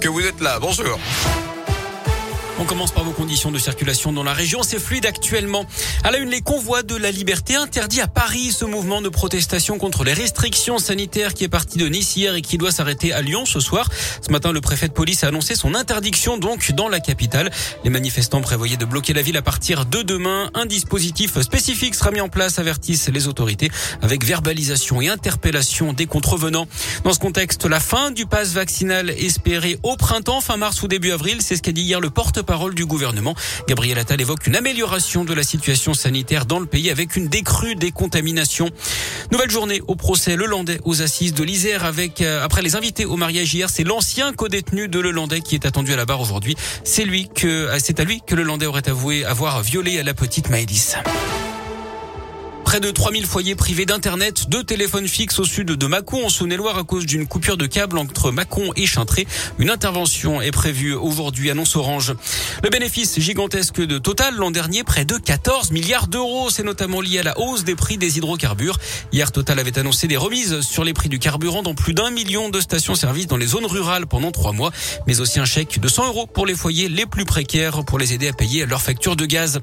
que vous êtes là. Bonjour. On commence par vos conditions de circulation dans la région. C'est fluide actuellement. À la une, les convois de la liberté interdit à Paris ce mouvement de protestation contre les restrictions sanitaires qui est parti de Nice hier et qui doit s'arrêter à Lyon ce soir. Ce matin, le préfet de police a annoncé son interdiction donc dans la capitale. Les manifestants prévoyaient de bloquer la ville à partir de demain. Un dispositif spécifique sera mis en place, avertissent les autorités, avec verbalisation et interpellation des contrevenants. Dans ce contexte, la fin du pass vaccinal espérée au printemps, fin mars ou début avril, c'est ce qu'a dit hier le porte parole du gouvernement. Gabriel Attal évoque une amélioration de la situation sanitaire dans le pays avec une décrue des contaminations. Nouvelle journée au procès Lelandais aux assises de l'Isère avec, euh, après les invités au mariage hier, c'est l'ancien co-détenu de Lelandais qui est attendu à la barre aujourd'hui. C'est lui que, euh, c'est à lui que Lelandais aurait avoué avoir violé la petite Maëlys. Près de 3000 foyers privés d'Internet, deux téléphones fixes au sud de Mâcon en Saône-et-Loire à cause d'une coupure de câble entre Mâcon et Chintré. Une intervention est prévue aujourd'hui, annonce Orange. Le bénéfice gigantesque de Total l'an dernier, près de 14 milliards d'euros. C'est notamment lié à la hausse des prix des hydrocarbures. Hier, Total avait annoncé des remises sur les prix du carburant dans plus d'un million de stations-service dans les zones rurales pendant trois mois, mais aussi un chèque de 100 euros pour les foyers les plus précaires pour les aider à payer leur facture de gaz.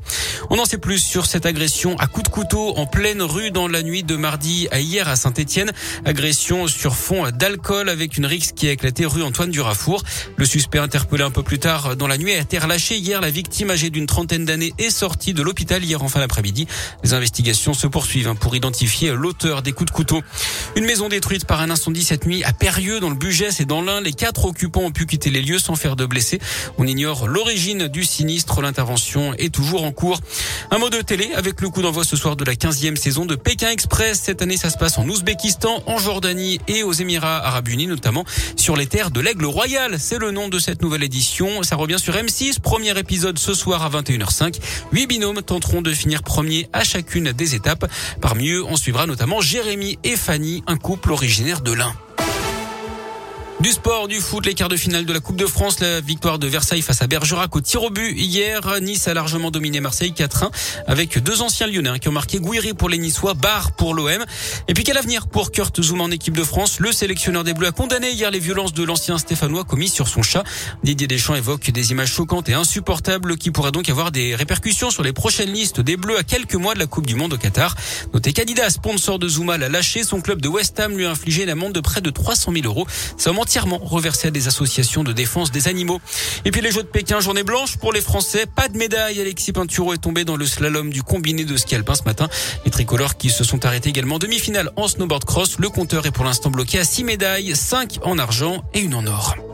On en sait plus sur cette agression à coups de couteau en pleine rue dans la nuit de mardi à hier à Saint-Etienne. Agression sur fond d'alcool avec une rixe qui a éclaté rue Antoine Durafour. Le suspect interpellé un peu plus tard dans la nuit a été relâché hier. La victime âgée d'une trentaine d'années est sortie de l'hôpital hier en fin d'après-midi. Les investigations se poursuivent hein, pour identifier l'auteur des coups de couteau. Une maison détruite par un incendie cette nuit à Périeux dans le Bugès et dans l'Ain. Les quatre occupants ont pu quitter les lieux sans faire de blessés. On ignore l'origine du sinistre. L'intervention est toujours en cours. Un mot de télé avec le coup d'envoi ce soir de la 15e saison de Pékin Express. Cette année, ça se passe en Ouzbékistan, en Jordanie et aux Émirats Arabes Unis, notamment sur les terres de l'Aigle Royal. C'est le nom de cette nouvelle édition. Ça revient sur M6. Premier épisode ce soir à 21h05. Huit binômes tenteront de finir premier à chacune des étapes. Parmi eux, on suivra notamment Jérémy et Fanny, un couple originaire de l'Ain. Du sport, du foot, les quarts de finale de la Coupe de France, la victoire de Versailles face à Bergerac au tir au but. Hier, Nice a largement dominé Marseille 4-1 avec deux anciens lyonnais qui ont marqué Gouiri pour les Niçois, Barre pour l'OM. Et puis quel avenir pour Kurt Zouma en équipe de France? Le sélectionneur des Bleus a condamné hier les violences de l'ancien Stéphanois commis sur son chat. Didier Deschamps évoque des images choquantes et insupportables qui pourraient donc avoir des répercussions sur les prochaines listes des Bleus à quelques mois de la Coupe du Monde au Qatar. Notez qu'Adidas, sponsor de Zouma, l'a lâché. Son club de West Ham lui a infligé une amende de près de 300 000 euros. Ça entièrement reversé à des associations de défense des animaux. Et puis les Jeux de Pékin, journée blanche pour les Français. Pas de médaille. Alexis Pinturo est tombé dans le slalom du combiné de ski alpin ce matin. Les tricolores qui se sont arrêtés également en demi-finale en snowboard cross. Le compteur est pour l'instant bloqué à 6 médailles, 5 en argent et une en or.